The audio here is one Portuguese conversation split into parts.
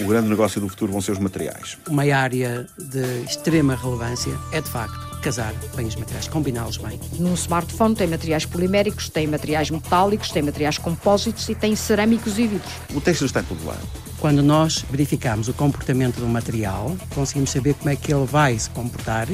O grande negócio do futuro vão ser os materiais. Uma área de extrema relevância é, de facto, casar bem os materiais, combiná-los bem. Num smartphone tem materiais poliméricos, tem materiais metálicos, tem materiais compósitos e tem cerâmicos e vidros. O texto está em todo lado. Quando nós verificamos o comportamento do material, conseguimos saber como é que ele vai se comportar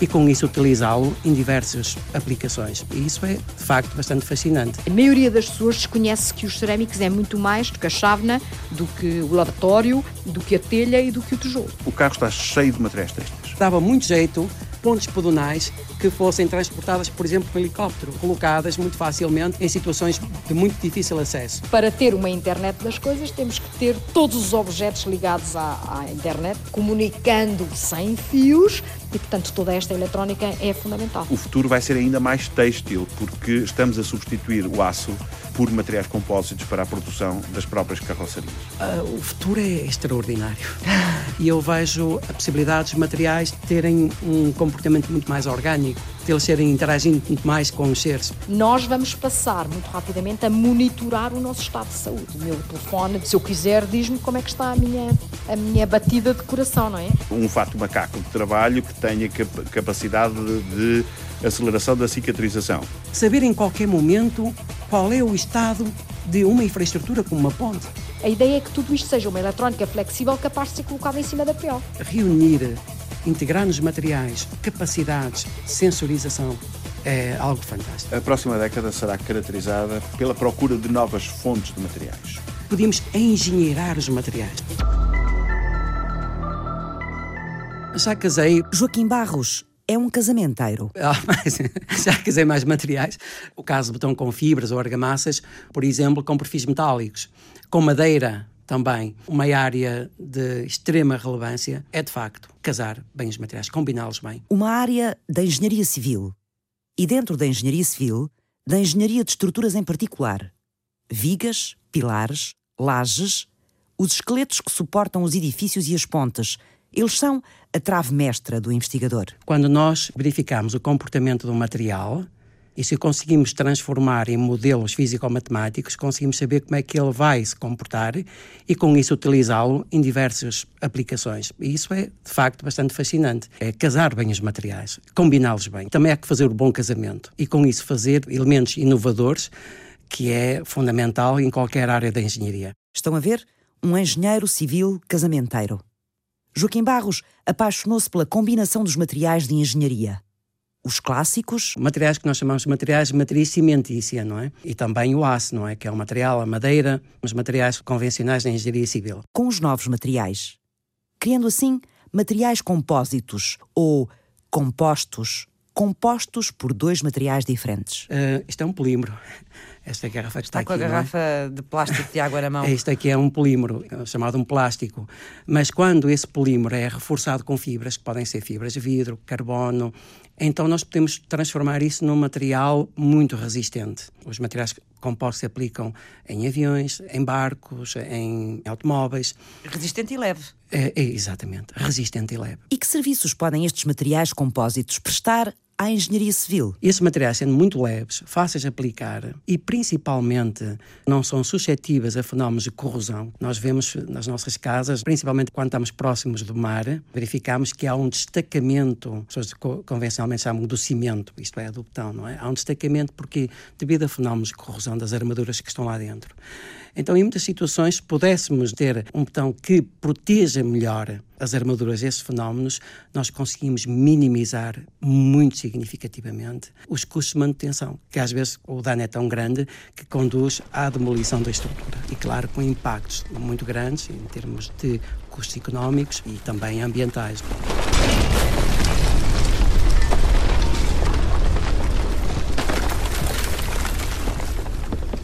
e com isso utilizá-lo em diversas aplicações. E isso é, de facto, bastante fascinante. A maioria das pessoas desconhece que os cerâmicos é muito mais do que a chávena, do que o lavatório, do que a telha e do que o tijolo. O carro está cheio de materiais têxteis. Dava muito jeito pontes pedonais que fossem transportadas, por exemplo, por helicóptero, colocadas muito facilmente em situações de muito difícil acesso. Para ter uma internet das coisas, temos que ter todos os objetos ligados à, à internet, comunicando sem fios, e, portanto, toda esta eletrónica é fundamental. O futuro vai ser ainda mais têxtil, porque estamos a substituir o aço por materiais compósitos para a produção das próprias carrocerias. Uh, o futuro é extraordinário. e eu vejo a possibilidade dos materiais terem um comportamento muito mais orgânico, de eles serem interagindo muito mais com os seres. Nós vamos passar muito rapidamente a monitorar o nosso estado de saúde. O meu telefone, se eu quiser, diz-me como é que está a minha, a minha batida de coração, não é? Um fato macaco de trabalho que tenha capacidade de aceleração da cicatrização. Saber em qualquer momento qual é o estado de uma infraestrutura como uma ponte. A ideia é que tudo isto seja uma eletrónica flexível capaz de ser colocada em cima da PO. Reunir, integrar nos materiais capacidades, sensorização, é algo fantástico. A próxima década será caracterizada pela procura de novas fontes de materiais. Podemos engenheirar os materiais. Já casei. Joaquim Barros é um casamenteiro. Ah, já casei mais materiais. O caso de botão com fibras ou argamassas, por exemplo, com perfis metálicos. Com madeira também. Uma área de extrema relevância é, de facto, casar bem os materiais, combiná-los bem. Uma área da engenharia civil. E dentro da engenharia civil, da engenharia de estruturas em particular. Vigas, pilares, lajes, os esqueletos que suportam os edifícios e as pontes, eles são a trave mestra do investigador. Quando nós verificamos o comportamento do material e se conseguimos transformar em modelos físico-matemáticos, conseguimos saber como é que ele vai se comportar e com isso utilizá-lo em diversas aplicações. E isso é, de facto, bastante fascinante. É casar bem os materiais, combiná-los bem. Também há que fazer o bom casamento e com isso fazer elementos inovadores que é fundamental em qualquer área da engenharia. Estão a ver? Um engenheiro civil casamenteiro. Joaquim Barros apaixonou-se pela combinação dos materiais de engenharia. Os clássicos. Materiais que nós chamamos de materiais de matriz cimentícia, não é? E também o aço, não é? Que é o material, a madeira, os materiais convencionais da engenharia civil. Com os novos materiais. Criando assim materiais compósitos ou compostos, compostos por dois materiais diferentes. Uh, isto é um polímero. Esta garrafa que está, está com aqui, a garrafa é? de plástico de água na mão. Este aqui é um polímero, é chamado um plástico. Mas quando esse polímero é reforçado com fibras, que podem ser fibras de vidro, carbono, então nós podemos transformar isso num material muito resistente. Os materiais compostos se aplicam em aviões, em barcos, em automóveis. Resistente e leve. É, é, exatamente, resistente e leve. E que serviços podem estes materiais compósitos prestar à engenharia civil. Esses materiais, sendo muito leves, fáceis de aplicar e principalmente não são suscetíveis a fenómenos de corrosão. Nós vemos nas nossas casas, principalmente quando estamos próximos do mar, verificamos que há um destacamento, as pessoas convencionalmente chamam do cimento, isto é, do betão, não é? Há um destacamento porque, devido a fenómenos de corrosão das armaduras que estão lá dentro. Então, em muitas situações, se pudéssemos ter um botão que proteja melhor as armaduras desses fenómenos, nós conseguimos minimizar muito significativamente os custos de manutenção, que às vezes o dano é tão grande que conduz à demolição da estrutura. E claro, com impactos muito grandes em termos de custos económicos e também ambientais.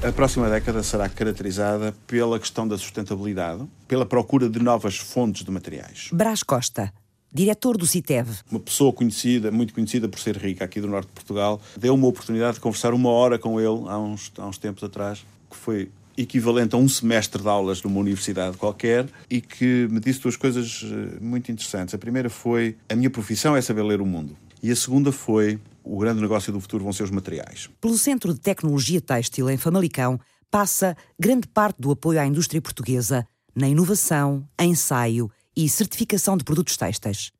A próxima década será caracterizada pela questão da sustentabilidade, pela procura de novas fontes de materiais. Brás Costa, diretor do CITEV. Uma pessoa conhecida, muito conhecida por ser rica aqui do norte de Portugal, deu uma oportunidade de conversar uma hora com ele há uns, há uns tempos atrás, que foi equivalente a um semestre de aulas numa universidade qualquer e que me disse duas coisas eh, muito interessantes. A primeira foi: a minha profissão é saber ler o mundo. E a segunda foi: o grande negócio do futuro vão ser os materiais. Pelo Centro de Tecnologia Têxtil em Famalicão passa grande parte do apoio à indústria portuguesa na inovação, ensaio e certificação de produtos têxteis.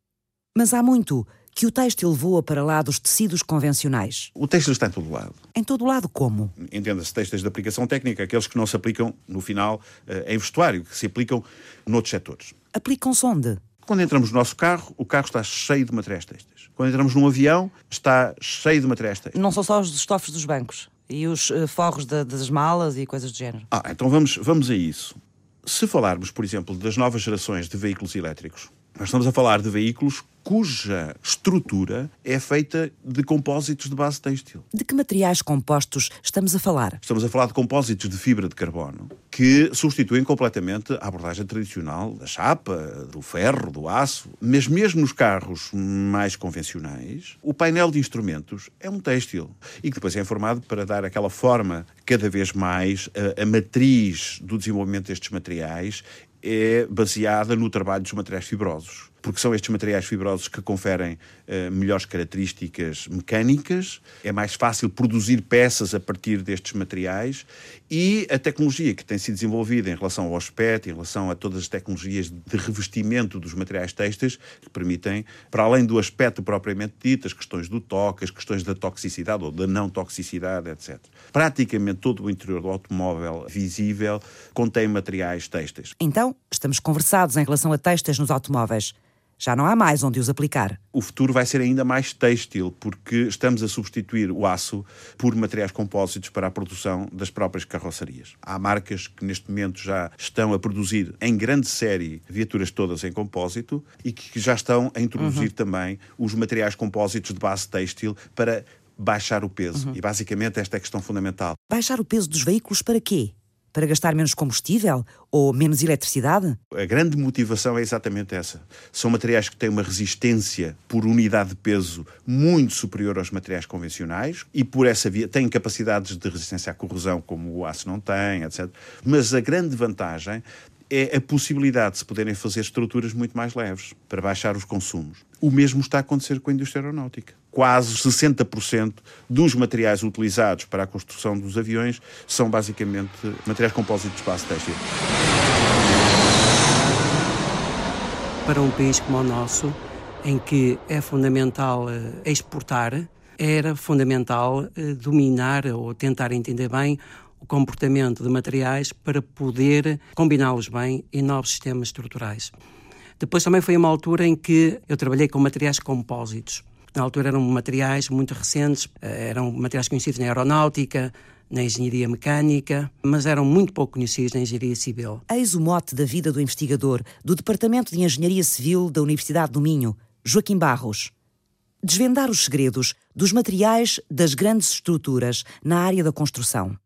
Mas há muito que o têxtil voa para lá dos tecidos convencionais. O têxtil está em todo lado. Em todo lado, como? Entenda-se têxteis de aplicação técnica, aqueles que não se aplicam, no final, eh, em vestuário, que se aplicam noutros setores. Aplicam-se onde? Quando entramos no nosso carro, o carro está cheio de materiais têxteis. Quando entramos num avião, está cheio de materiais têxteis. Não são só os estofos dos bancos e os uh, forros de, das malas e coisas do género. Ah, então vamos, vamos a isso. Se falarmos, por exemplo, das novas gerações de veículos elétricos, nós estamos a falar de veículos cuja estrutura é feita de compósitos de base têxtil. De que materiais compostos estamos a falar? Estamos a falar de compósitos de fibra de carbono que substituem completamente a abordagem tradicional da chapa, do ferro, do aço. Mas mesmo nos carros mais convencionais, o painel de instrumentos é um têxtil e que depois é formado para dar aquela forma cada vez mais a, a matriz do desenvolvimento destes materiais é baseada no trabalho dos materiais fibrosos porque são estes materiais fibrosos que conferem uh, melhores características mecânicas, é mais fácil produzir peças a partir destes materiais e a tecnologia que tem sido desenvolvida em relação ao aspecto, em relação a todas as tecnologias de revestimento dos materiais têxteis, que permitem, para além do aspecto propriamente dito, as questões do toque, as questões da toxicidade ou da não toxicidade, etc. Praticamente todo o interior do automóvel visível contém materiais têxteis. Então, estamos conversados em relação a têxteis nos automóveis. Já não há mais onde os aplicar. O futuro vai ser ainda mais têxtil, porque estamos a substituir o aço por materiais compósitos para a produção das próprias carrocerias. Há marcas que neste momento já estão a produzir em grande série viaturas todas em compósito e que já estão a introduzir uhum. também os materiais compósitos de base têxtil para baixar o peso. Uhum. E basicamente esta é a questão fundamental. Baixar o peso dos veículos para quê? Para gastar menos combustível ou menos eletricidade? A grande motivação é exatamente essa. São materiais que têm uma resistência por unidade de peso muito superior aos materiais convencionais e por essa via têm capacidades de resistência à corrosão como o aço não tem, etc. Mas a grande vantagem é a possibilidade de se poderem fazer estruturas muito mais leves para baixar os consumos. O mesmo está a acontecer com a indústria aeronáutica quase 60% dos materiais utilizados para a construção dos aviões são basicamente materiais compósitos de base têxtil. Para um país como o nosso, em que é fundamental eh, exportar, era fundamental eh, dominar ou tentar entender bem o comportamento de materiais para poder combiná-los bem em novos sistemas estruturais. Depois também foi uma altura em que eu trabalhei com materiais compósitos. Na altura eram materiais muito recentes, eh, eram materiais conhecidos na aeronáutica, na engenharia mecânica, mas eram muito pouco conhecidos na engenharia civil. Eis o mote da vida do investigador do Departamento de Engenharia Civil da Universidade do Minho, Joaquim Barros. Desvendar os segredos dos materiais das grandes estruturas na área da construção,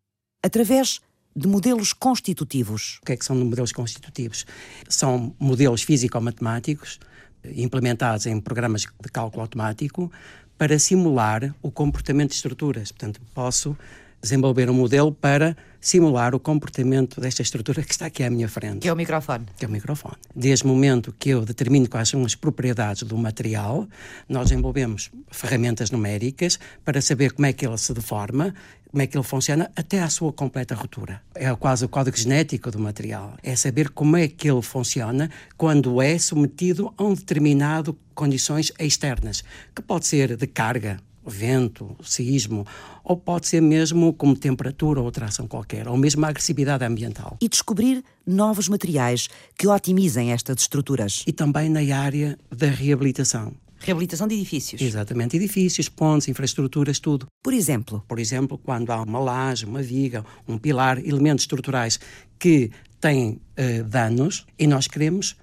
através de modelos constitutivos. O que é que são modelos constitutivos? São modelos físico-matemáticos implementados em programas de cálculo automático para simular o comportamento de estruturas. Portanto, posso desenvolver um modelo para simular o comportamento desta estrutura que está aqui à minha frente. Que é o microfone. Que é o microfone. Desde o momento que eu determino quais são as propriedades do material, nós desenvolvemos ferramentas numéricas para saber como é que ele se deforma, como é que ele funciona até à sua completa ruptura. É quase o código genético do material. É saber como é que ele funciona quando é submetido a um determinado condições externas, que pode ser de carga, vento, sismo, ou pode ser mesmo como temperatura ou outra ação qualquer, ou mesmo a agressividade ambiental. E descobrir novos materiais que otimizem estas estruturas. E também na área da reabilitação. Reabilitação de edifícios. Exatamente, edifícios, pontes, infraestruturas, tudo. Por exemplo? Por exemplo, quando há uma laje, uma viga, um pilar, elementos estruturais que têm uh, danos e nós queremos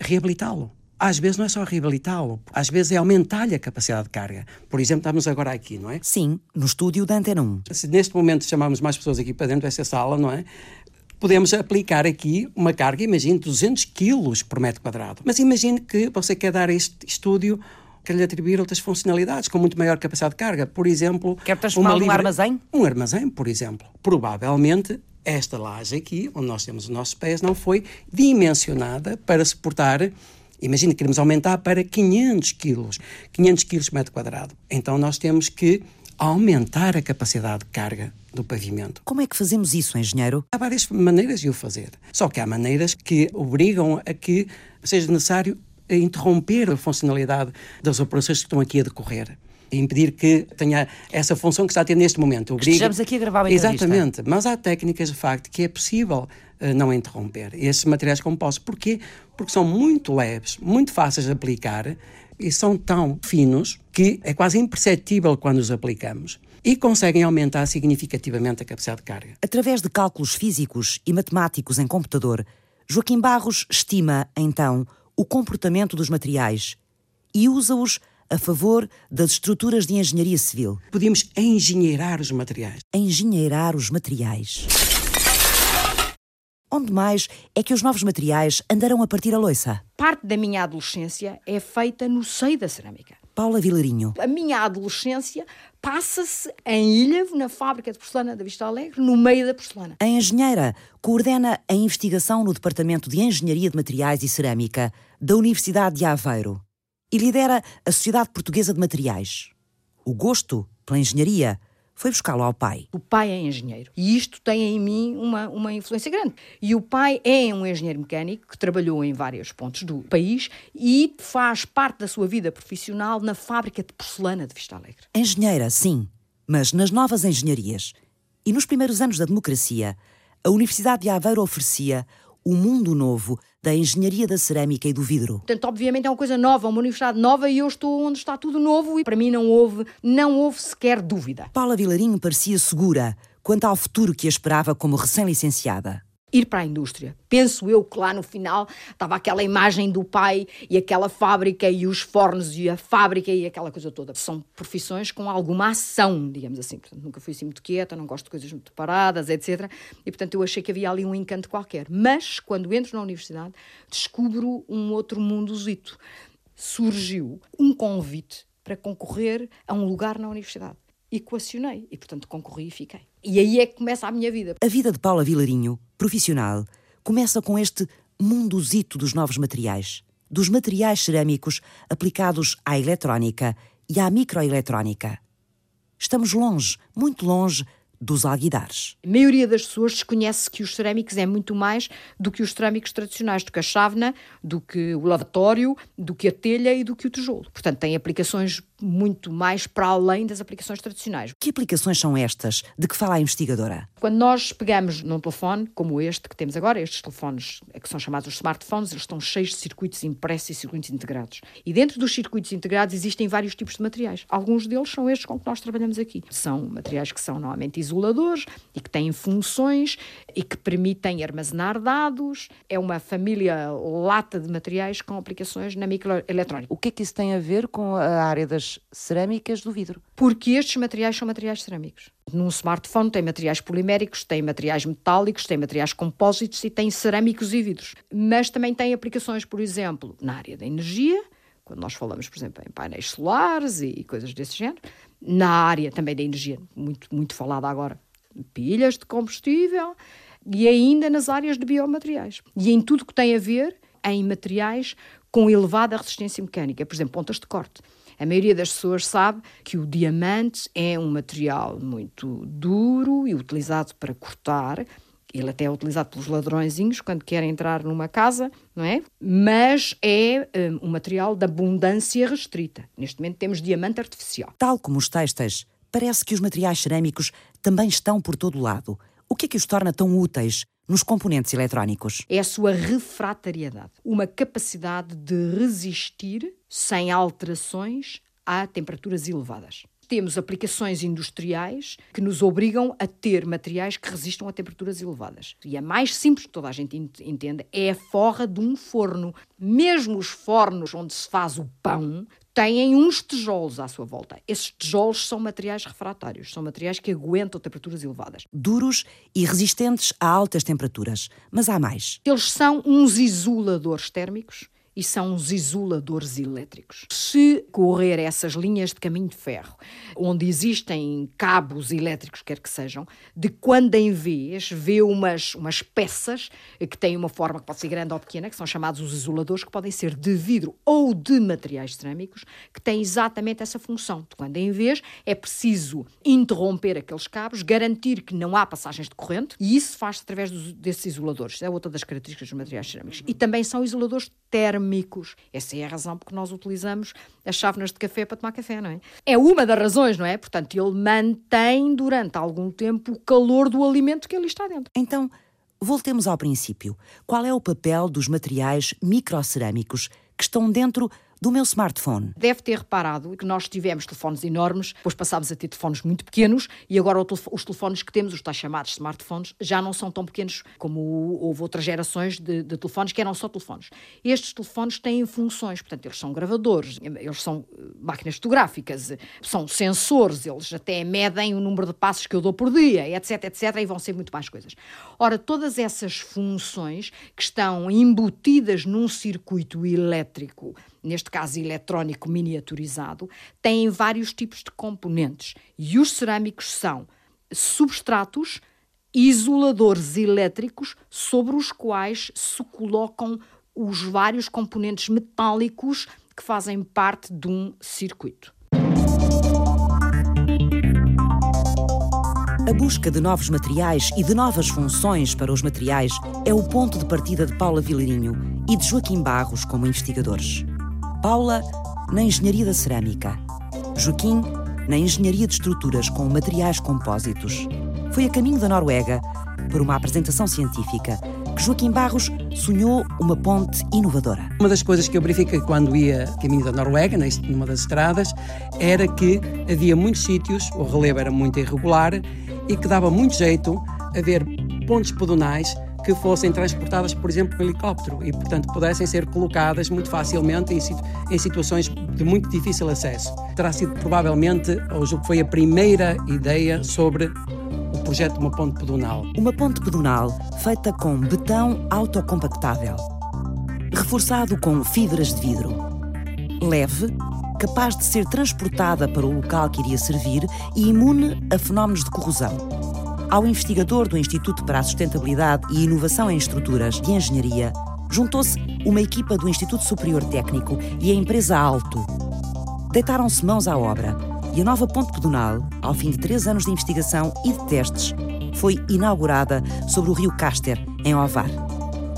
reabilitá-lo. Às vezes não é só reabilitá-lo, às vezes é aumentar-lhe a capacidade de carga. Por exemplo, estamos agora aqui, não é? Sim, no estúdio da Antena 1. Se neste momento chamamos mais pessoas aqui para dentro dessa sala, não é? podemos aplicar aqui uma carga, imagine, 200 quilos por metro quadrado. Mas imagine que você quer dar a este estúdio quer lhe atribuir outras funcionalidades com muito maior capacidade de carga. Por exemplo, quer transformar livre... um armazém? Um armazém, por exemplo. Provavelmente esta laje aqui, onde nós temos os nossos pés, não foi dimensionada para suportar Imagina que queremos aumentar para 500 quilos, 500 quilos por metro quadrado. Então nós temos que aumentar a capacidade de carga do pavimento. Como é que fazemos isso, engenheiro? Há várias maneiras de o fazer. Só que há maneiras que obrigam a que seja necessário interromper a funcionalidade das operações que estão aqui a decorrer e impedir que tenha essa função que está a ter neste momento. Obriga... Estejamos aqui a gravar uma Exatamente, mas há técnicas de facto que é possível uh, não interromper esses materiais compostos. Porquê? Porque são muito leves, muito fáceis de aplicar e são tão finos que é quase imperceptível quando os aplicamos e conseguem aumentar significativamente a capacidade de carga. Através de cálculos físicos e matemáticos em computador, Joaquim Barros estima, então, o comportamento dos materiais e usa-os a favor das estruturas de engenharia civil. Podíamos engenheirar os materiais. Engenheirar os materiais. Onde mais é que os novos materiais andarão a partir a loiça? Parte da minha adolescência é feita no seio da cerâmica. Paula Vilarinho. A minha adolescência passa-se em Ilhavo, na fábrica de porcelana da Vista Alegre, no meio da porcelana. A engenheira coordena a investigação no Departamento de Engenharia de Materiais e Cerâmica da Universidade de Aveiro e lidera a Sociedade Portuguesa de Materiais. O gosto pela engenharia foi buscá-lo ao pai. O pai é engenheiro e isto tem em mim uma, uma influência grande. E o pai é um engenheiro mecânico que trabalhou em vários pontos do país e faz parte da sua vida profissional na fábrica de porcelana de Vista Alegre. Engenheira, sim, mas nas novas engenharias. E nos primeiros anos da democracia, a Universidade de Aveiro oferecia o mundo novo da engenharia da cerâmica e do vidro. Portanto, obviamente é uma coisa nova, uma universidade nova e eu estou onde está tudo novo e para mim não houve, não houve sequer dúvida. Paula Vilarinho parecia segura quanto ao futuro que a esperava como recém-licenciada ir para a indústria. Penso eu que lá no final estava aquela imagem do pai e aquela fábrica e os fornos e a fábrica e aquela coisa toda. São profissões com alguma ação, digamos assim. Portanto, nunca fui assim muito quieta, não gosto de coisas muito paradas, etc. E portanto eu achei que havia ali um encanto qualquer. Mas quando entro na universidade, descubro um outro mundozito. Surgiu um convite para concorrer a um lugar na universidade. Equacionei e, portanto, concorri e fiquei. E aí é que começa a minha vida. A vida de Paula Vilarinho, profissional, começa com este mundozito dos novos materiais, dos materiais cerâmicos aplicados à eletrónica e à microeletrónica. Estamos longe, muito longe dos alguidares. A maioria das pessoas desconhece que os cerâmicos é muito mais do que os cerâmicos tradicionais, do que a chávena, do que o lavatório, do que a telha e do que o tijolo. Portanto, tem aplicações muito mais para além das aplicações tradicionais. Que aplicações são estas de que fala a investigadora? Quando nós pegamos num telefone como este que temos agora, estes telefones que são chamados os smartphones, eles estão cheios de circuitos impressos e circuitos integrados. E dentro dos circuitos integrados existem vários tipos de materiais. Alguns deles são estes com que nós trabalhamos aqui. São materiais que são normalmente isoladores e que têm funções e que permitem armazenar dados. É uma família lata de materiais com aplicações na microeletrónica. O que é que isso tem a ver com a área das cerâmicas do vidro. Porque estes materiais são materiais cerâmicos. Num smartphone tem materiais poliméricos, tem materiais metálicos, tem materiais compósitos e tem cerâmicos e vidros. Mas também tem aplicações, por exemplo, na área da energia, quando nós falamos, por exemplo, em painéis solares e coisas desse género. Na área também da energia, muito, muito falada agora, pilhas de combustível e ainda nas áreas de biomateriais. E em tudo que tem a ver em materiais com elevada resistência mecânica, por exemplo, pontas de corte. A maioria das pessoas sabe que o diamante é um material muito duro e utilizado para cortar. Ele até é utilizado pelos ladrõezinhos quando querem entrar numa casa, não é? Mas é um, um material de abundância restrita. Neste momento temos diamante artificial. Tal como os têxteis, parece que os materiais cerâmicos também estão por todo lado. O que é que os torna tão úteis nos componentes eletrónicos? É a sua refratariedade, uma capacidade de resistir sem alterações a temperaturas elevadas. Temos aplicações industriais que nos obrigam a ter materiais que resistam a temperaturas elevadas. E a mais simples que toda a gente entende é a forra de um forno. Mesmo os fornos onde se faz o pão têm uns tijolos à sua volta. Esses tijolos são materiais refratários, são materiais que aguentam temperaturas elevadas. Duros e resistentes a altas temperaturas. Mas há mais. Eles são uns isoladores térmicos e são os isoladores elétricos. Se correr essas linhas de caminho de ferro, onde existem cabos elétricos, quer que sejam, de quando em vez vê umas, umas peças que têm uma forma que pode ser grande ou pequena, que são chamados os isoladores, que podem ser de vidro ou de materiais cerâmicos, que têm exatamente essa função. De quando em vez é preciso interromper aqueles cabos, garantir que não há passagens de corrente, e isso faz-se através dos, desses isoladores. É outra das características dos materiais cerâmicos. E também são isoladores térmicos. Essa é a razão porque nós utilizamos as chávenas de café para tomar café, não é? É uma das razões, não é? Portanto, ele mantém durante algum tempo o calor do alimento que ali está dentro. Então, voltemos ao princípio. Qual é o papel dos materiais microcerâmicos que estão dentro do meu smartphone. Deve ter reparado que nós tivemos telefones enormes, depois passámos a ter telefones muito pequenos e agora os telefones que temos, os tais chamados smartphones, já não são tão pequenos como houve outras gerações de, de telefones que eram só telefones. Estes telefones têm funções, portanto, eles são gravadores, eles são eh, máquinas fotográficas, são sensores, eles até medem o número de passos que eu dou por dia, etc, etc, e vão ser muito mais coisas. Ora, todas essas funções que estão embutidas num circuito elétrico neste caso eletrónico miniaturizado, têm vários tipos de componentes. E os cerâmicos são substratos, isoladores elétricos sobre os quais se colocam os vários componentes metálicos que fazem parte de um circuito. A busca de novos materiais e de novas funções para os materiais é o ponto de partida de Paula Vilarinho e de Joaquim Barros como investigadores. Paula na engenharia da cerâmica, Joaquim na engenharia de estruturas com materiais compósitos. Foi a caminho da Noruega para uma apresentação científica que Joaquim Barros sonhou uma ponte inovadora. Uma das coisas que eu verifiquei quando ia a caminho da Noruega, numa das estradas, era que havia muitos sítios, o relevo era muito irregular e que dava muito jeito a ver pontes pedonais que fossem transportadas, por exemplo, por helicóptero e, portanto, pudessem ser colocadas muito facilmente em, em situações de muito difícil acesso. Terá sido provavelmente, ou que foi a primeira ideia sobre o projeto de uma ponte pedonal. Uma ponte pedonal feita com betão autocompactável, reforçado com fibras de vidro, leve, capaz de ser transportada para o local que iria servir e imune a fenómenos de corrosão ao investigador do Instituto para a Sustentabilidade e Inovação em Estruturas de Engenharia, juntou-se uma equipa do Instituto Superior Técnico e a empresa Alto. Deitaram-se mãos à obra e a nova ponte pedonal, ao fim de três anos de investigação e de testes, foi inaugurada sobre o rio Caster, em Ovar.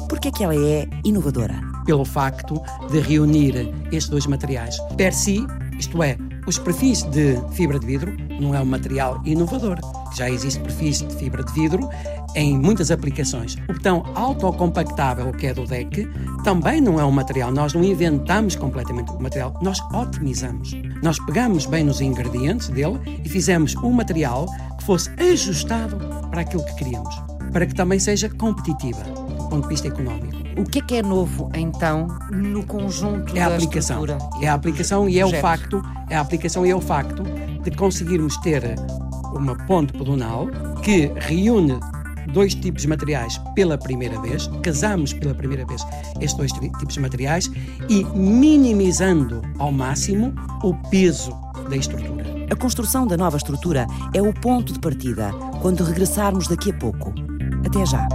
Por que é que ela é inovadora? Pelo facto de reunir estes dois materiais per si, isto é, os perfis de fibra de vidro não é um material inovador. Já existe perfis de fibra de vidro em muitas aplicações. O botão autocompactável, que é do DEC, também não é um material. Nós não inventamos completamente o material, nós otimizamos. Nós pegamos bem nos ingredientes dele e fizemos um material que fosse ajustado para aquilo que queríamos, para que também seja competitiva do ponto de vista económico. O que é que é novo, então, no conjunto é a da aplicação. É a aplicação e é o facto, é a aplicação e é o facto de conseguirmos ter uma ponte pedonal que reúne dois tipos de materiais pela primeira vez, casamos pela primeira vez estes dois tipos de materiais e minimizando ao máximo o peso da estrutura. A construção da nova estrutura é o ponto de partida quando regressarmos daqui a pouco. Até já.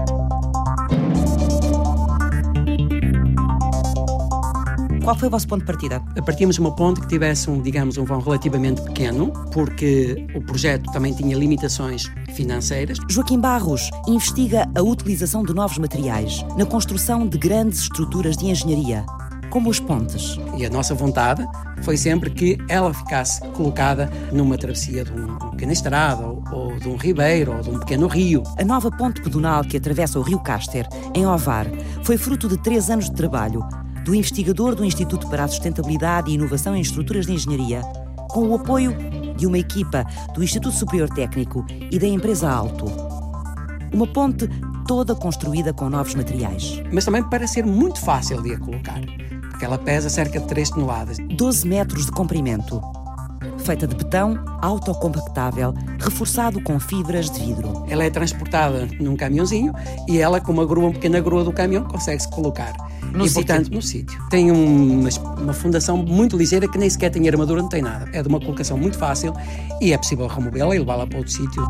Qual foi o vosso ponto de partida? Partimos de uma ponte que tivesse, um, digamos, um vão relativamente pequeno, porque o projeto também tinha limitações financeiras. Joaquim Barros investiga a utilização de novos materiais na construção de grandes estruturas de engenharia, como as pontes. E a nossa vontade foi sempre que ela ficasse colocada numa travessia de uma pequena estrada, ou, ou de um ribeiro, ou de um pequeno rio. A nova ponte pedonal que atravessa o rio Caster, em Ovar, foi fruto de três anos de trabalho do investigador do Instituto para a Sustentabilidade e Inovação em Estruturas de Engenharia, com o apoio de uma equipa do Instituto Superior Técnico e da empresa Alto. Uma ponte toda construída com novos materiais. Mas também para ser muito fácil de a colocar, porque ela pesa cerca de 3 toneladas. 12 metros de comprimento, feita de betão autocompactável, reforçado com fibras de vidro. Ela é transportada num caminhãozinho e ela, com uma grua, uma pequena grua do caminhão, consegue-se colocar No e, sítio. portanto, no sítio. Tem uma, uma fundação muito ligeira que nem sequer tem armadura, não tem nada. É de uma colocação muito fácil e é possível removê-la e levá-la para outro sítio.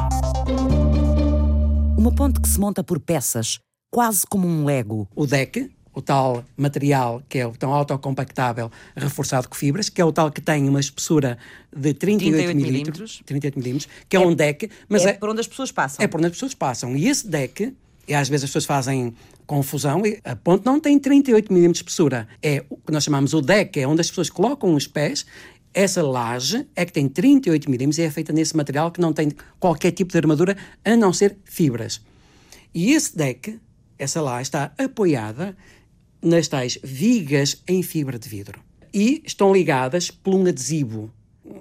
Uma ponte que se monta por peças, quase como um Lego. O deck, o tal material que é o tão autocompactável reforçado com fibras, que é o tal que tem uma espessura de 38, 38 milímetros, 38 milímetros, que é, um deck, mas é, é, por onde as pessoas passam. é por onde as pessoas passam. E esse deck, e às vezes as pessoas fazem confusão, e a ponte não tem 38 milímetros de espessura. É o que nós chamamos o deck, é onde as pessoas colocam os pés. Essa laje é que tem 38 milímetros e é feita nesse material que não tem qualquer tipo de armadura, a não ser fibras. E esse deck, essa laje, está apoiada nas tais vigas em fibra de vidro. E estão ligadas por um adesivo.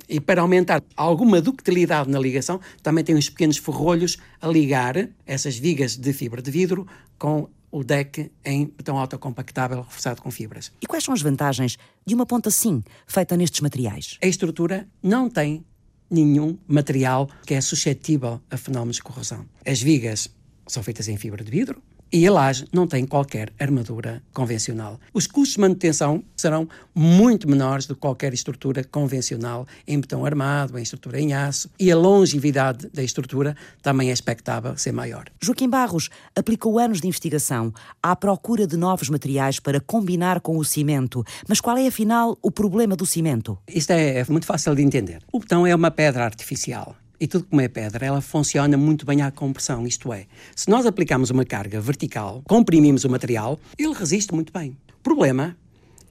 E para aumentar alguma ductilidade na ligação, também tem uns pequenos ferrolhos a ligar essas vigas de fibra de vidro com o deck em betão autocompactável reforçado com fibras. E quais são as vantagens de uma ponte assim, feita nestes materiais? A estrutura não tem nenhum material que é suscetível a fenómenos de corrosão. As vigas são feitas em fibra de vidro, e a laje não tem qualquer armadura convencional. Os custos de manutenção serão muito menores do que qualquer estrutura convencional em betão armado, em estrutura em aço, e a longevidade da estrutura também é expectável ser maior. Joaquim Barros aplicou anos de investigação à procura de novos materiais para combinar com o cimento. Mas qual é, afinal, o problema do cimento? Isto é, é muito fácil de entender. O betão é uma pedra artificial. E tudo como é pedra, ela funciona muito bem à compressão, isto é, se nós aplicamos uma carga vertical, comprimimos o material, ele resiste muito bem. O problema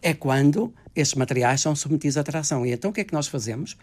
é quando estes materiais são submetidos à tração. E então o que é que nós fazemos?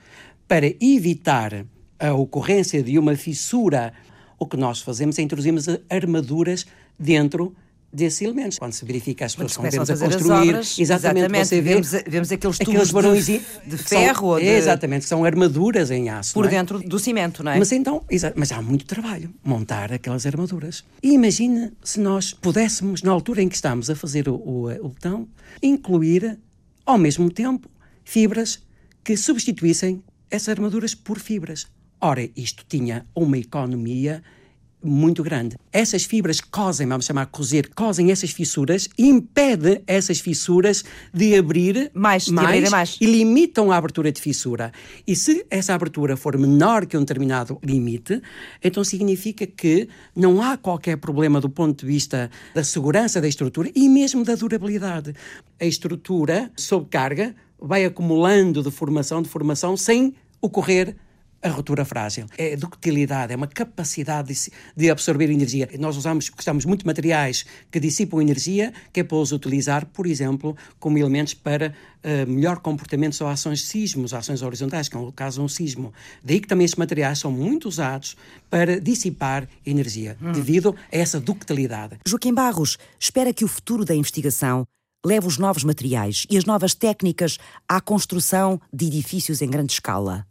Para evitar a ocorrência de uma fissura, o que nós fazemos é introduzimos armaduras dentro desses elementos. Quando se verifica as pessoas que vemos a construir, obras, exatamente, exatamente, você vê vemos, vemos aqueles tubos aqueles barões de, de são- ferro ou de, Exatamente, que são armaduras em aço. por é? dentro do cimento, não é? Mas então, mas há muito trabalho montar aquelas armaduras. E imagina se nós pudéssemos, na altura em que estamos a fazer o, o, o botão, incluir ao mesmo tempo fibras que substituíssem essas armaduras por fibras. Ora, isto tinha uma economia muito grande. Essas fibras cosem, vamos chamar cozer, cosem essas fissuras e impede essas fissuras de abrir Mais, de abrirem mais. e limitam a abertura de fissura. E se essa abertura for menor que um determinado limite, então significa que não há qualquer problema do ponto de vista da segurança da estrutura e mesmo da durabilidade. A estrutura, sob carga, vai acumulando deformação, deformação, sem ocorrer a ruptura frágil. É ductilidade, é uma capacidade de, absorver energia. Nós usamos, gostamos muito de materiais que dissipam energia, que é para os utilizar, por exemplo, como elementos para eh, melhor comportamento ou ações de sismos, ações horizontais, que é o caso de um sismo. Daí que também estes materiais são muito usados para dissipar energia, devido a essa ductilidade. Joaquim Barros espera que o futuro da investigação leve os novos materiais e as novas técnicas à construção de edifícios em grande escala.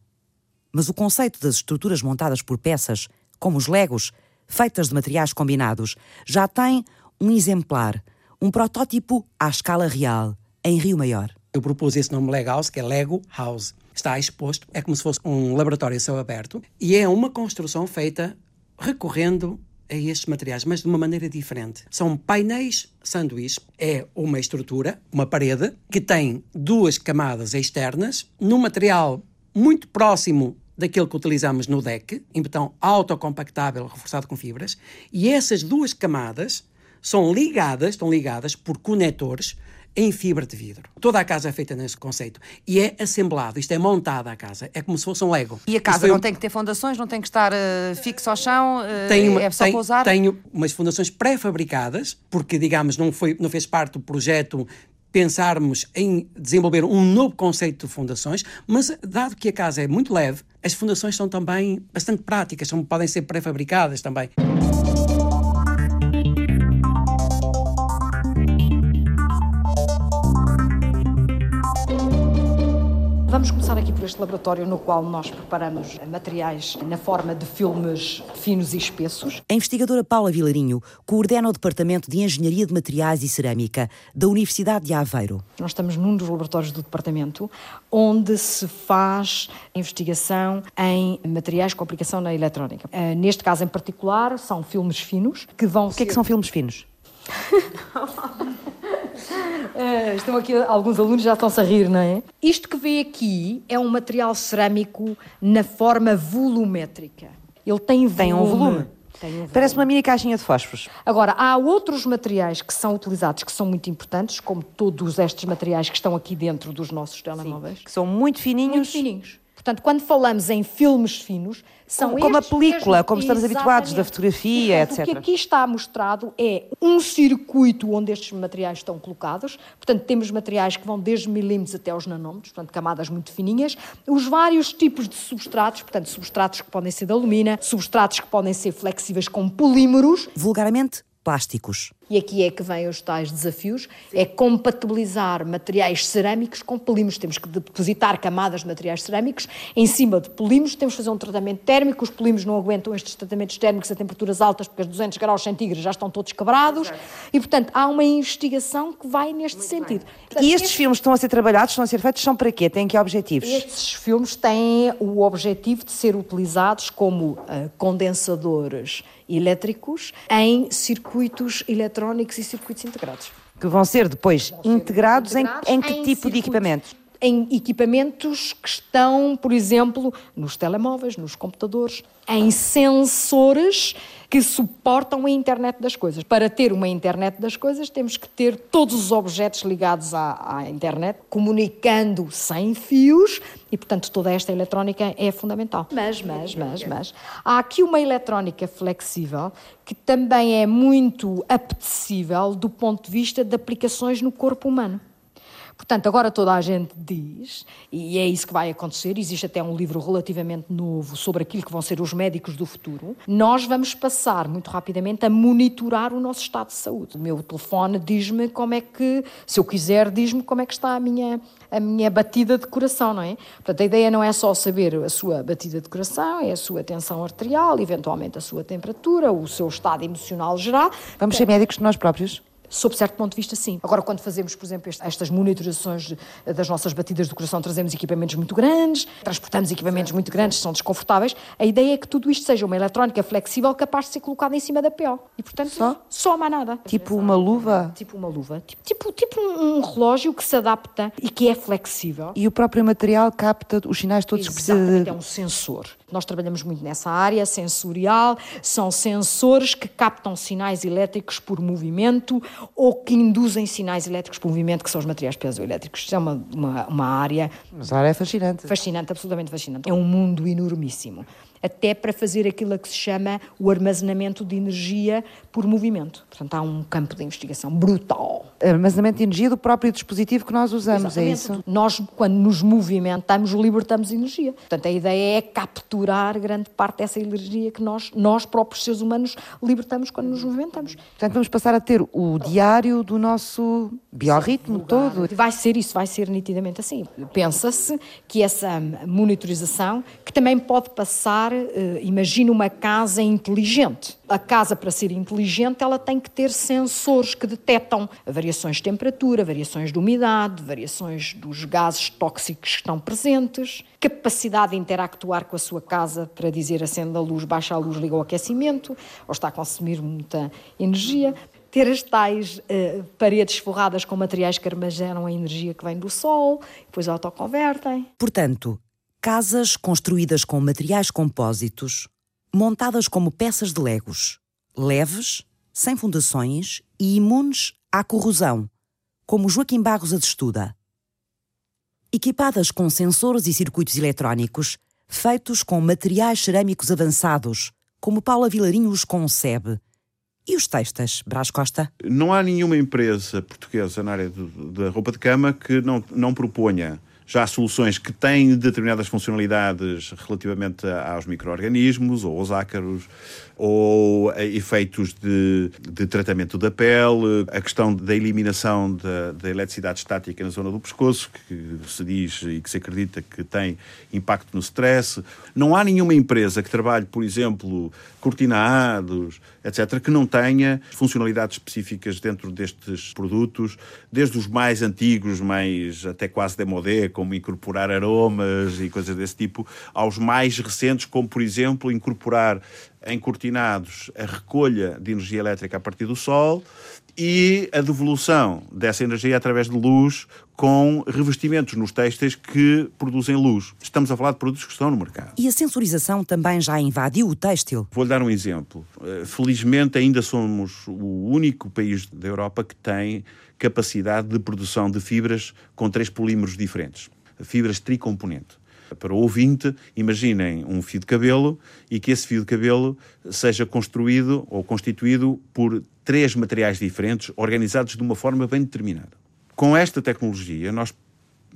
Mas o conceito das estruturas montadas por peças, como os legos, feitas de materiais combinados, já tem um exemplar, um protótipo à escala real, em Rio Maior. Eu propus esse nome Lego House, que é Lego House. Está exposto, é como se fosse um laboratório a céu aberto, e é uma construção feita recorrendo a estes materiais, mas de uma maneira diferente. São painéis sanduíche, é uma estrutura, uma parede, que tem duas camadas externas, num material muito próximo daquele que utilizamos no deck, em betão autocompactável reforçado com fibras, e essas duas camadas são ligadas, estão ligadas por conectores em fibra de vidro. Toda a casa é feita nesse conceito. E é assemblado, isto é montada a casa. É como se fosse um Lego. E a casa não um- tem que ter fundações, não tem que estar eh, fixo ao chão, eh, tem uma, é só tem, pousar. tem umas fundações pré-fabricadas, porque, digamos, não, foi, não fez parte do projeto pensarmos em desenvolver um novo conceito de fundações, mas dado que a casa é muito leve, as fundações são também bastante práticas, são, podem ser pré-fabricadas também. Vamos começar aqui por este laboratório no qual nós preparamos materiais na forma de filmes finos e espessos. A investigadora Paula Vilarinho coordena o Departamento de Engenharia de Materiais e Cerâmica da Universidade de Aveiro. Nós estamos num dos laboratórios do departamento onde se faz investigação em materiais com aplicação na eletrónica. Ah, neste caso em particular, são filmes finos que vão O que é que são filmes finos? Uh, estão aqui, alguns alunos já estão-se a rir, não é? Isto que vê aqui é um material cerâmico na forma volumétrica. Ele tem volume. Tem um volume. um Parece uma mini caixinha de fósforos. Agora, há outros materiais que são utilizados que são muito importantes, como todos estes materiais que estão aqui dentro dos nossos telemóveis. Que são muito fininhos. Muito fininhos. Portanto, quando falamos em filmes finos, são Como- como a película, mesmos- como estamos habituados, da fotografia, Portanto, O etc. que aqui está mostrado é um circuito onde estes materiais estão colocados. Portanto, temos materiais que vão desde milímetros até aos nanómetros, portanto, camadas muito fininhas. Os vários tipos de substratos, portanto, substratos que podem ser de alumina, substratos que podem ser flexíveis com polímeros, Vulgarmente, plásticos. E aqui é que vêm os tais desafios, é compatibilizar materiais cerâmicos com polímeros. Temos que depositar camadas de materiais cerâmicos em cima de polímeros, temos que fazer um tratamento térmico, os polímeros não aguentam estes tratamentos térmicos a temperaturas altas, porque a 200 graus centígrados já estão todos quebrados, e portanto há uma investigação que vai neste sentido. Portanto, E estes filmes estão a ser trabalhados, estão a ser feitos, são para quê? Têm que objetivos? estes filmes têm o objetivo de ser utilizados como ah, condensadores elétricos em circuitos eletrónicos e circuitos integrados. Que vão ser depois integrados, em, em que tipo de equipamentos? Em equipamentos que estão, por exemplo, nos telemóveis, nos computadores, em sensores que suportam a internet das coisas. Para ter uma internet das coisas, temos que ter todos os objetos ligados à, à internet, comunicando sem fios, e, portanto, toda esta eletrónica é fundamental. Mas, mas, mas, mas, há aqui uma eletrónica flexível que também é muito apetecível do ponto de vista de aplicações no corpo humano. Portanto, agora toda a gente diz, e é isso que vai acontecer, existe até um livro relativamente novo sobre aquilo que vão ser os médicos do futuro. Nós vamos passar muito rapidamente a monitorar o nosso estado de saúde. O meu telefone diz-me como é que, se eu quiser, diz-me como é que está a minha, a minha batida de coração, não é? Portanto, a ideia não é só saber a sua batida de coração, é a sua tensão arterial, eventualmente a sua temperatura, o seu estado emocional geral. Vamos ser médicos de nós próprios? Sob certo ponto de vista, sim. Agora, quando fazemos, por exemplo, estas monitorizações das nossas batidas do coração, trazemos equipamentos muito grandes, transportamos equipamentos muito grandes, são desconfortáveis. A ideia é que tudo isto seja uma eletrónica flexível capaz de ser colocada em cima da pele. E, portanto, Só? só mais nada. Tipo uma luva? Tipo uma luva. Tipo, tipo, tipo um relógio que se adapta e que é flexível. E o próprio material capta os sinais todos que precisa Exatamente, de... é um sensor. Nós trabalhamos muito nessa área sensorial, são sensores que captam sinais elétricos por movimento ou que induzem sinais elétricos por movimento, que são os materiais piezoelétricos. Isto é uma, uma, uma área Mas a área é fascinante. fascinante, absolutamente fascinante. É um mundo enormíssimo. Até para fazer aquilo a que se chama o armazenamento de energia por movimento. Portanto, há um campo de investigação brutal. Armazenamento de energia do próprio dispositivo que nós usamos, é Exatamente. isso? Nós, quando nos movimentamos, libertamos energia. Portanto, a ideia é capturar grande parte dessa energia que nós, nós próprios seres humanos, libertamos quando nos movimentamos. Portanto, vamos passar a ter o diário do nosso biorritmo todo. Vai ser isso, vai ser nitidamente assim. Pensa-se que essa monitorização, que também pode passar, imagina uma casa inteligente. A casa, para ser inteligente, ela tem que ter sensores que detectam variações de temperatura, variações de umidade, variações dos gases tóxicos que estão presentes, capacidade de interactuar com a sua casa para dizer acende a luz, baixa a luz, liga o aquecimento, ou está a consumir muita energia ter as tais eh, paredes forradas com materiais que armazenam a energia que vem do sol, depois autoconvertem. Portanto, casas construídas com materiais compósitos, montadas como peças de legos, leves, sem fundações e imunes à corrosão, como Joaquim Barros as estuda. Equipadas com sensores e circuitos eletrónicos, feitos com materiais cerâmicos avançados, como Paula Vilarinho os concebe. E os textas, Brás Costa? Não há nenhuma empresa portuguesa na área da roupa de cama que não, não proponha já soluções que têm determinadas funcionalidades relativamente aos micro-organismos ou aos ácaros, ou a efeitos de, de tratamento da pele, a questão da eliminação da, da eletricidade estática na zona do pescoço, que se diz e que se acredita que tem impacto no stress. Não há nenhuma empresa que trabalhe, por exemplo, cortinados, etc., que não tenha funcionalidades específicas dentro destes produtos, desde os mais antigos, mais até quase demodé, como incorporar aromas e coisas desse tipo, aos mais recentes, como, por exemplo, incorporar em cortinados a recolha de energia elétrica a partir do sol e a devolução dessa energia através de luz com revestimentos nos têxteis que produzem luz. Estamos a falar de produtos que estão no mercado. E a sensorização também já invadiu o têxtil? Vou-lhe dar um exemplo. Eh, felizmente ainda somos o único país da Europa que tem capacidade de produção de fibras com três polímeros diferentes. Fibras tricomponente. Para o ouvinte, imaginem um fio de cabelo e que esse fio de cabelo seja construído ou constituído por três materiais diferentes, organizados de uma forma bem determinada. Com esta tecnologia, nós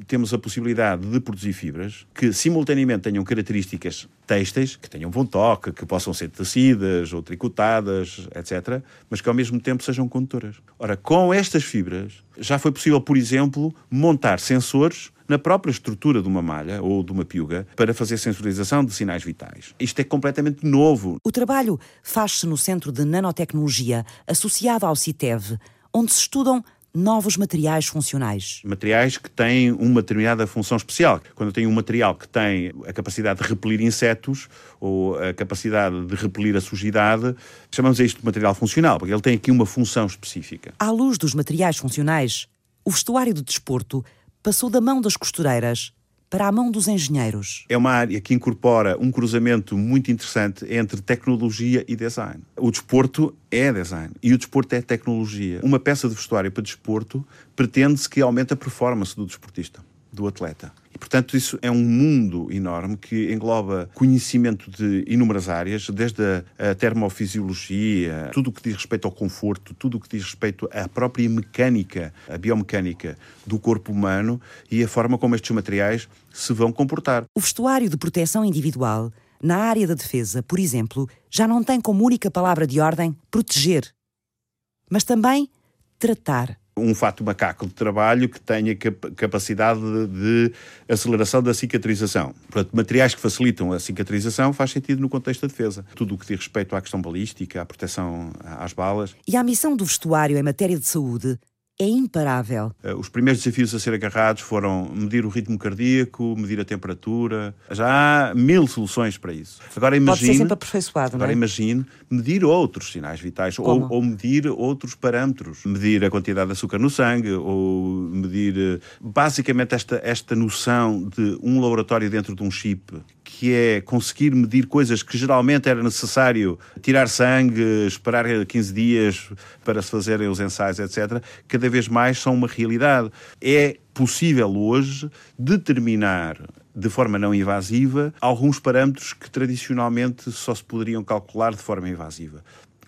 temos a possibilidade de produzir fibras que simultaneamente tenham características têxteis, que tenham bom toque, que possam ser tecidas ou tricotadas, etc., mas que ao mesmo tempo sejam condutoras. Ora, com estas fibras já foi possível, por exemplo, montar sensores na própria estrutura de uma malha ou de uma piuga para fazer sensorização de sinais vitais. Isto é completamente novo. O trabalho faz-se no Centro de Nanotecnologia, associado ao CITEV, onde se estudam novos materiais funcionais. Materiais que têm uma determinada função especial. Quando eu tenho um material que tem a capacidade de repelir insetos ou a capacidade de repelir a sujidade, chamamos isto de material funcional, porque ele tem aqui uma função específica. À luz dos materiais funcionais, o vestuário de desporto passou da mão das costureiras para a mão dos engenheiros. É uma área que incorpora um cruzamento muito interessante entre tecnologia e design. O desporto é design e o desporto é tecnologia. Uma peça de vestuário para desporto pretende-se que aumente a performance do desportista, do atleta. Portanto, isso é um mundo enorme que engloba conhecimento de inúmeras áreas, desde a, a termofisiologia, tudo o que diz respeito ao conforto, tudo o que diz respeito à própria mecânica, a biomecânica do corpo humano e a forma como estes materiais se vão comportar. O vestuário de proteção individual, na área da defesa, por exemplo, já não tem como única palavra de ordem proteger, mas também tratar um fato macaco de trabalho que tenha capacidade de, aceleração da cicatrização. Portanto, materiais que facilitam a cicatrização faz sentido no contexto da defesa. Tudo o que diz respeito à questão balística, à proteção às balas. E a missão do vestuário em matéria de saúde é imparável. Eh, os primeiros desafios a ser agarrados foram medir o ritmo cardíaco, medir a temperatura. Já há mil soluções para isso. Agora imagine, Pode ser sempre aperfeiçoado, agora não é? imagine medir outros sinais vitais ou, ou, medir outros parâmetros. Medir a quantidade de açúcar no sangue ou medir... Eh, basicamente esta, esta noção de um laboratório dentro de um chip que é conseguir medir coisas que geralmente era necessário tirar sangue, esperar 15 dias para se fazerem os ensaios, etc., cada vez mais são uma realidade. É possível hoje determinar de forma não invasiva alguns parâmetros que tradicionalmente só se poderiam calcular de forma invasiva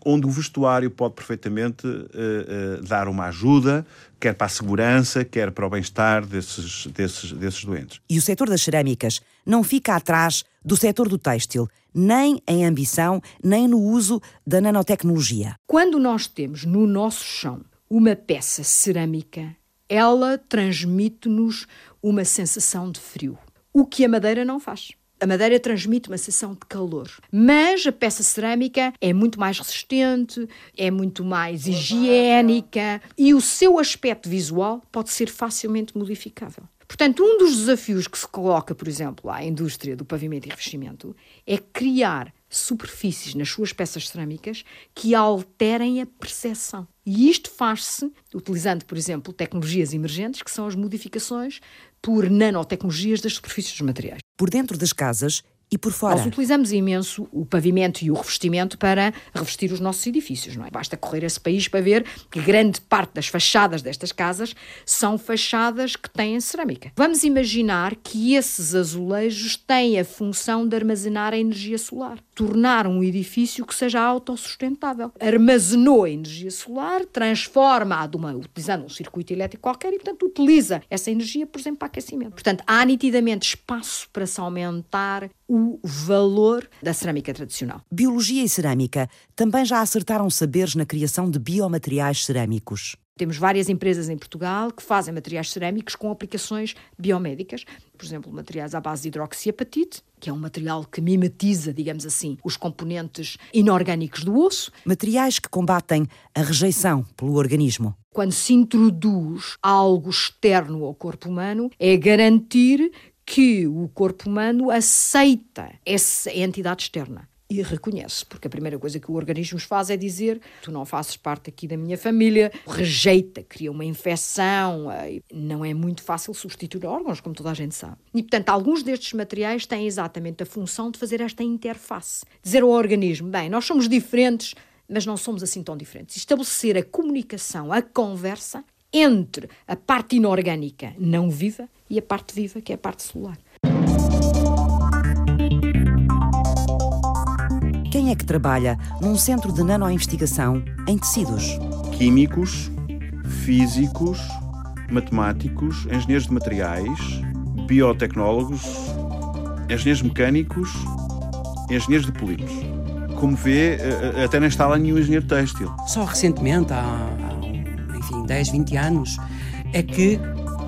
onde o vestuário pode perfeitamente uh, uh, dar uma ajuda, quer para a segurança, quer para o bem-estar desses, desses, desses doentes. E o setor das cerâmicas não fica atrás do setor do têxtil, nem em ambição, nem no uso da nanotecnologia. Quando nós temos no nosso chão uma peça cerâmica, ela transmite-nos uma sensação de frio, o que a madeira não faz. A madeira transmite uma sensação de calor, mas a peça cerâmica é muito mais resistente, é muito mais higiênica e o seu aspecto visual pode ser facilmente modificável. Portanto, um dos desafios que se coloca, por exemplo, à indústria do pavimento e revestimento é criar superfícies nas suas peças cerâmicas que alterem a percepção. E isto faz-se utilizando, por exemplo, tecnologias emergentes, que são as modificações por nanotecnologias das superfícies dos materiais. Por dentro das casas e por fora. Nós utilizamos imenso o pavimento e o revestimento para revestir os nossos edifícios, não é? Basta correr esse país para ver que grande parte das fachadas destas casas são fachadas que têm cerâmica. Vamos imaginar que esses azulejos têm a função de armazenar a energia solar, tornar um edifício que seja autossustentável. Armazenou a energia solar, transforma-a utilizando um circuito elétrico qualquer e, portanto, utiliza essa energia, por exemplo, para aquecimento. Portanto, há nitidamente espaço para se aumentar o valor da cerâmica tradicional. Biologia e cerâmica também já acertaram saberes na criação de biomateriais cerâmicos. Temos várias empresas em Portugal que fazem materiais cerâmicos com aplicações biomédicas, por exemplo, materiais à base de hidroxiapatite, que é um material que mimetiza, digamos assim, os componentes inorgânicos do osso. Materiais que combatem a rejeição pelo organismo. Quando se introduz algo externo ao corpo humano, é garantir que o corpo humano aceita essa entidade externa. e reconhece, porque a primeira coisa que o organismo faz é dizer: tu não fazes parte aqui da minha família, rejeita, cria uma infecção. Eh, não é muito fácil substituir órgãos, como toda a gente sabe. E, portanto, alguns destes materiais têm exatamente a função de fazer esta interface. Dizer ao organismo: bem, nós somos diferentes, mas não somos assim tão diferentes. Estabelecer a comunicação, a conversa entre a parte inorgânica não viva e a parte viva, que é a parte celular. Quem é que trabalha num centro de nanoinvestigação em tecidos? Químicos, físicos, matemáticos, engenheiros de materiais, biotecnólogos, engenheiros mecânicos, engenheiros de polímeros. Como vê, eh, eh, até nem está lá nenhum engenheiro têxtil. Só recentemente, há, há enfim, 10, 20 anos, é que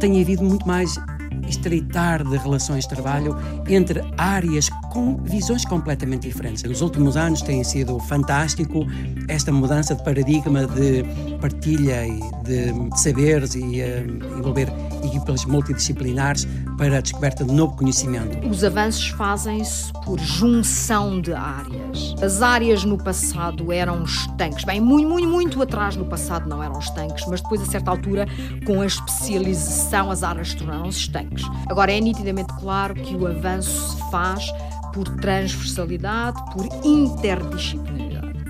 tem havido muito mais estreitar de relações de trabalho entre áreas com visões completamente diferentes. Nos últimos anos tem sido fantástico esta mudança de paradigma de partilha de saberes e uh, envolver equipas multidisciplinares para a descoberta de novo conhecimento. Os avanços fazem-se por junção de áreas. As áreas no passado eram estanques, bem, muito, muito, muito atrás no passado não eram estanques, mas depois, a certa altura, com a especialização, as áreas tornaram-se estanques. Agora, é nitidamente claro que o avanço se faz por transversalidade, por interdisciplinaridade.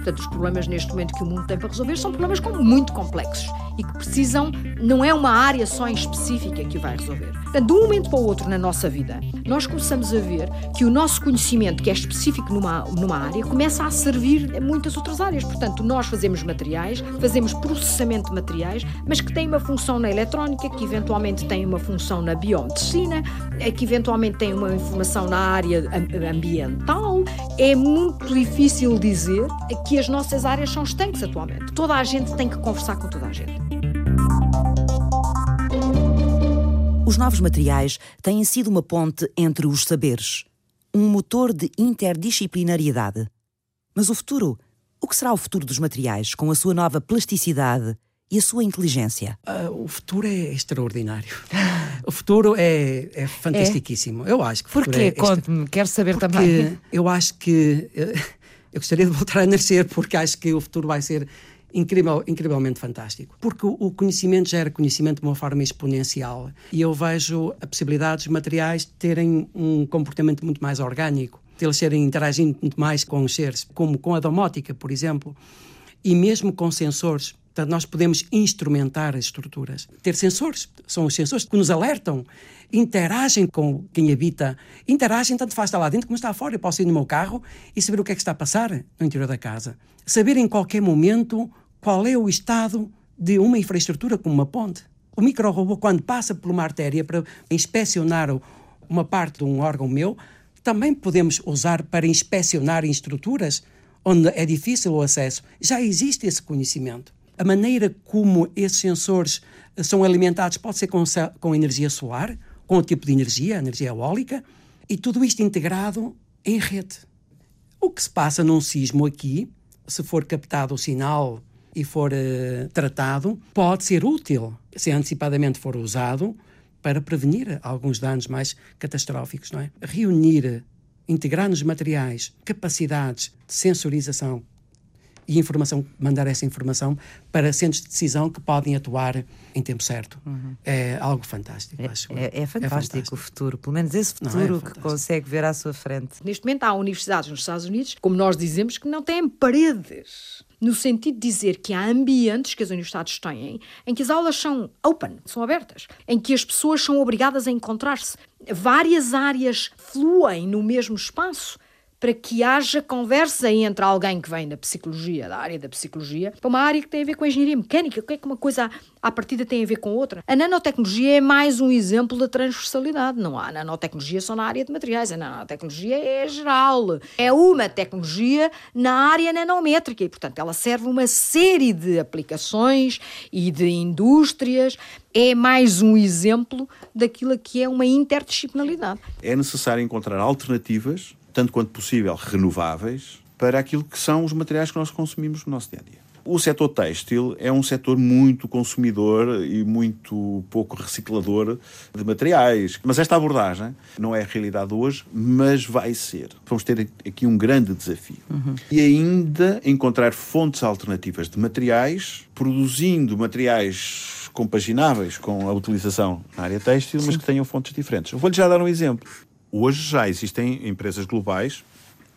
Portanto, os problemas neste momento que o mundo tem para resolver são problemas muito complexos e que precisam, não é uma área só em específica que vai resolver. Portanto, de um momento para o outro na nossa vida, nós começamos a ver que o nosso conhecimento, que é específico numa, numa área, começa a servir a muitas outras áreas. Portanto, nós fazemos materiais, fazemos processamento de materiais, mas que tem uma função na eletrónica, que eventualmente tem uma função na biomedicina, é que eventualmente tem uma informação na área ambiental. É muito difícil dizer que que as nossas áreas são estanques atualmente. Toda a gente tem que conversar com toda a gente. Os novos materiais têm sido uma ponte entre os saberes, um motor de interdisciplinariedade. Mas o futuro? O que será o futuro dos materiais com a sua nova plasticidade e a sua inteligência? Uh, o futuro é extraordinário. O futuro é, é fantastiquíssimo. É? Eu acho que Porquê? É Conte-me, quero saber Porque também. Eu acho que. Eu gostaria de voltar a nascer porque acho que o futuro vai ser incrível, incrivelmente fantástico. Porque o conhecimento gera conhecimento de uma forma exponencial e eu vejo a possibilidade dos materiais terem um comportamento muito mais orgânico, de eles serem interagindo muito mais com os seres, como com a domótica, por exemplo, e mesmo com sensores. Portanto, nós podemos instrumentar as estruturas. Ter sensores, são os sensores que nos alertam, interagem com quem habita, interagem tanto faz estar lá dentro como está fora. Eu posso ir no meu carro e saber o que é que está a passar no interior da casa. Saber em qualquer momento qual é o estado de uma infraestrutura como uma ponte. O micro-robô, quando passa por uma artéria para inspecionar uma parte de um órgão meu, também podemos usar para inspecionar estruturas onde é difícil o acesso. Já existe esse conhecimento. A maneira como esses sensores eh, são alimentados pode ser com, com energia solar, com o tipo de energia, energia eólica, e tudo isto integrado em rede. O que se passa num sismo aqui, se for captado o sinal e for uh, tratado, pode ser útil, se antecipadamente for usado, para prevenir alguns danos mais catastróficos, não é? Reunir, integrar nos materiais capacidades de sensorização e informação, mandar essa informação para centros de decisão que podem atuar em tempo certo. Uhum. É algo fantástico, é, acho. É, é, fantástico é, fantástico o futuro, pelo menos esse é futuro que consegue ver à sua frente. Neste momento há universidades nos Estados Unidos, como nós dizemos, que não têm paredes. No sentido de dizer que há ambientes que as universidades têm em que as aulas são open, são abertas, em que as pessoas são obrigadas a encontrar-se. Várias áreas fluem no mesmo espaço para que haja conversa entre alguém que vem da psicologia, da área da psicologia, para uma área que tem a ver com a engenharia mecânica. O que é que uma coisa à partida tem a ver com outra? A nanotecnologia é mais um exemplo da transversalidade. Não há nanotecnologia só na área de materiais. A nanotecnologia é geral. É uma tecnologia na área nanométrica e, portanto, ela serve uma série de aplicações e de indústrias é mais um exemplo daquilo que é uma interdisciplinaridade. É necessário encontrar alternativas tanto quanto possível, renováveis para aquilo que são os materiais que nós consumimos no nosso dia a dia. O setor têxtil é um setor muito consumidor e muito pouco reciclador de materiais. Mas esta abordagem não é a realidade hoje, mas vai ser. Vamos ter aqui um grande desafio. Uhum. E ainda encontrar fontes alternativas de materiais, produzindo materiais compagináveis com a utilização na área têxtil, mas que tenham fontes diferentes. Vou-lhe já dar um exemplo. Hoje já existem empresas globais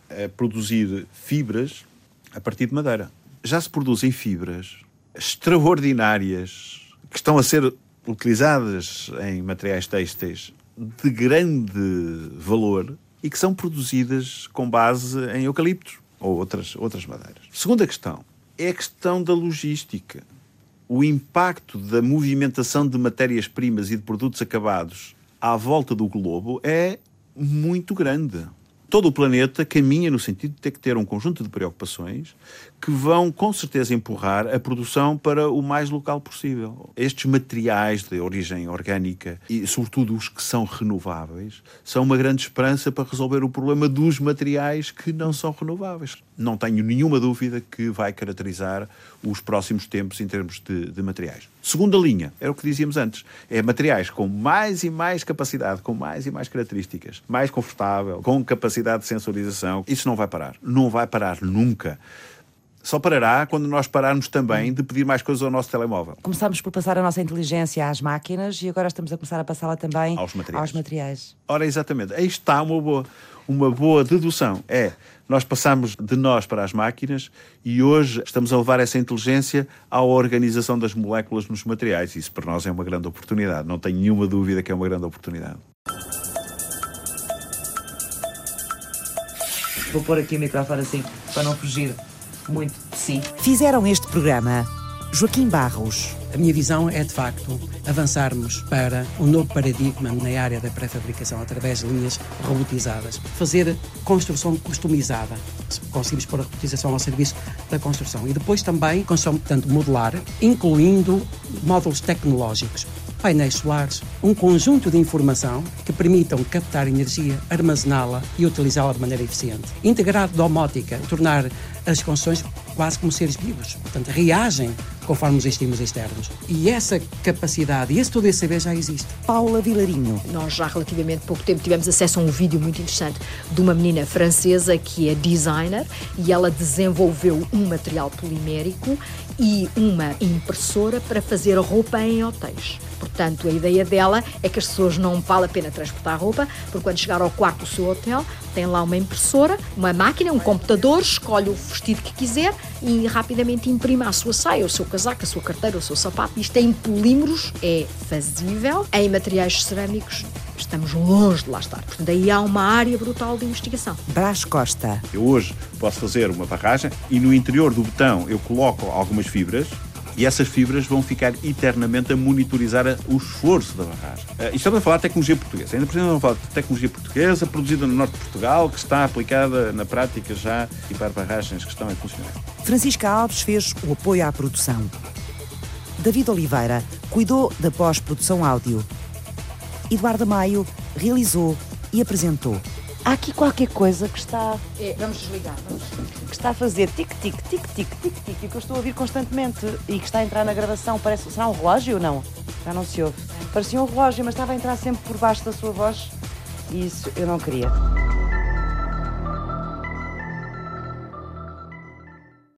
a produzir fibras a partir de madeira. Já se produzem fibras extraordinárias que estão a ser utilizadas em materiais têxteis de grande valor e que são produzidas com base em eucaliptos ou outras, outras madeiras. Segunda questão é a questão da logística. O impacto da movimentação de matérias-primas e de produtos acabados à volta do globo é muito grande. Todo o planeta caminha no sentido de ter que ter um conjunto de preocupações que vão, com certeza, empurrar a produção para o mais local possível. Estes materiais de origem orgânica e, sobretudo, os que são renováveis, são uma grande esperança para resolver o problema dos materiais que não são renováveis. Não tenho nenhuma dúvida que vai caracterizar os próximos tempos em termos de, de materiais. Segunda linha, era o que dizíamos antes, é materiais com mais e mais capacidade, com mais e mais características, mais confortável, com capacidade de sensorização. Isso não vai parar. Não vai parar nunca. Só parará quando nós pararmos também de pedir mais coisas ao nosso telemóvel. Começámos por passar a nossa inteligência às máquinas e agora estamos a começar a passá-la também aos materiais. aos materiais. Ora, exatamente. Aí está uma boa, uma boa dedução. É, nós passamos de nós para as máquinas e hoje estamos a levar essa inteligência à organização das moléculas nos materiais. Isso para nós é uma grande oportunidade. Não tenho nenhuma dúvida que é uma grande oportunidade. Vou pôr aqui o microfone assim, para não fugir muito de si. Fizeram este programa Joaquim Barros. A minha visão é, de facto, avançarmos para um novo paradigma na área da pré-fabricação através de linhas robotizadas. Fazer construção customizada. Conseguimos pôr a robotização ao serviço da construção. E depois também construção, portanto, modular, incluindo módulos tecnológicos painéis solares, um conjunto de informação que permitam captar energia, armazená-la e utilizá-la de maneira eficiente. Integrado domótica, tornar as construções quase como seres vivos. Portanto, reagem conforme os estímulos externos. E essa capacidade e esse todo esse saber já existe. Paula Vilarinho. Nós já há relativamente pouco tempo tivemos acesso a um vídeo muito interessante de uma menina francesa que é designer e ela desenvolveu um material polimérico e uma impressora para fazer roupa em hotéis. Portanto, a ideia dela é que as pessoas não vale a pena transportar a roupa, porque quando chegar ao quarto do seu hotel, tem lá uma impressora, uma máquina, um computador, escolhe o vestido que quiser e rapidamente imprime a sua saia, o seu casaco, a sua carteira, o seu sapato. Isto em polímeros é fazível, em materiais cerâmicos estamos longe de lá estar. Portanto, aí há uma área brutal de investigação. Brás Costa. Eu hoje posso fazer uma barragem e no interior do botão eu coloco algumas fibras e essas fibras vão ficar eternamente a monitorizar o esforço da barragem. Uh, e estamos a falar de tecnologia portuguesa. Ainda a falar de tecnologia portuguesa produzida no norte de Portugal, que está aplicada na prática já e para barragens que estão a funcionar. Francisca Alves fez o apoio à produção. David Oliveira cuidou da pós-produção áudio. Eduardo Maio realizou e apresentou. Há aqui qualquer coisa que está. É, vamos desligar, vamos. Que está a fazer tic-tic, tic-tic, tic-tic, e que eu estou a ouvir constantemente e que está a entrar na gravação. Parece. Será um relógio ou não? Já não se ouve. Parecia um relógio, mas estava a entrar sempre por baixo da sua voz e isso eu não queria.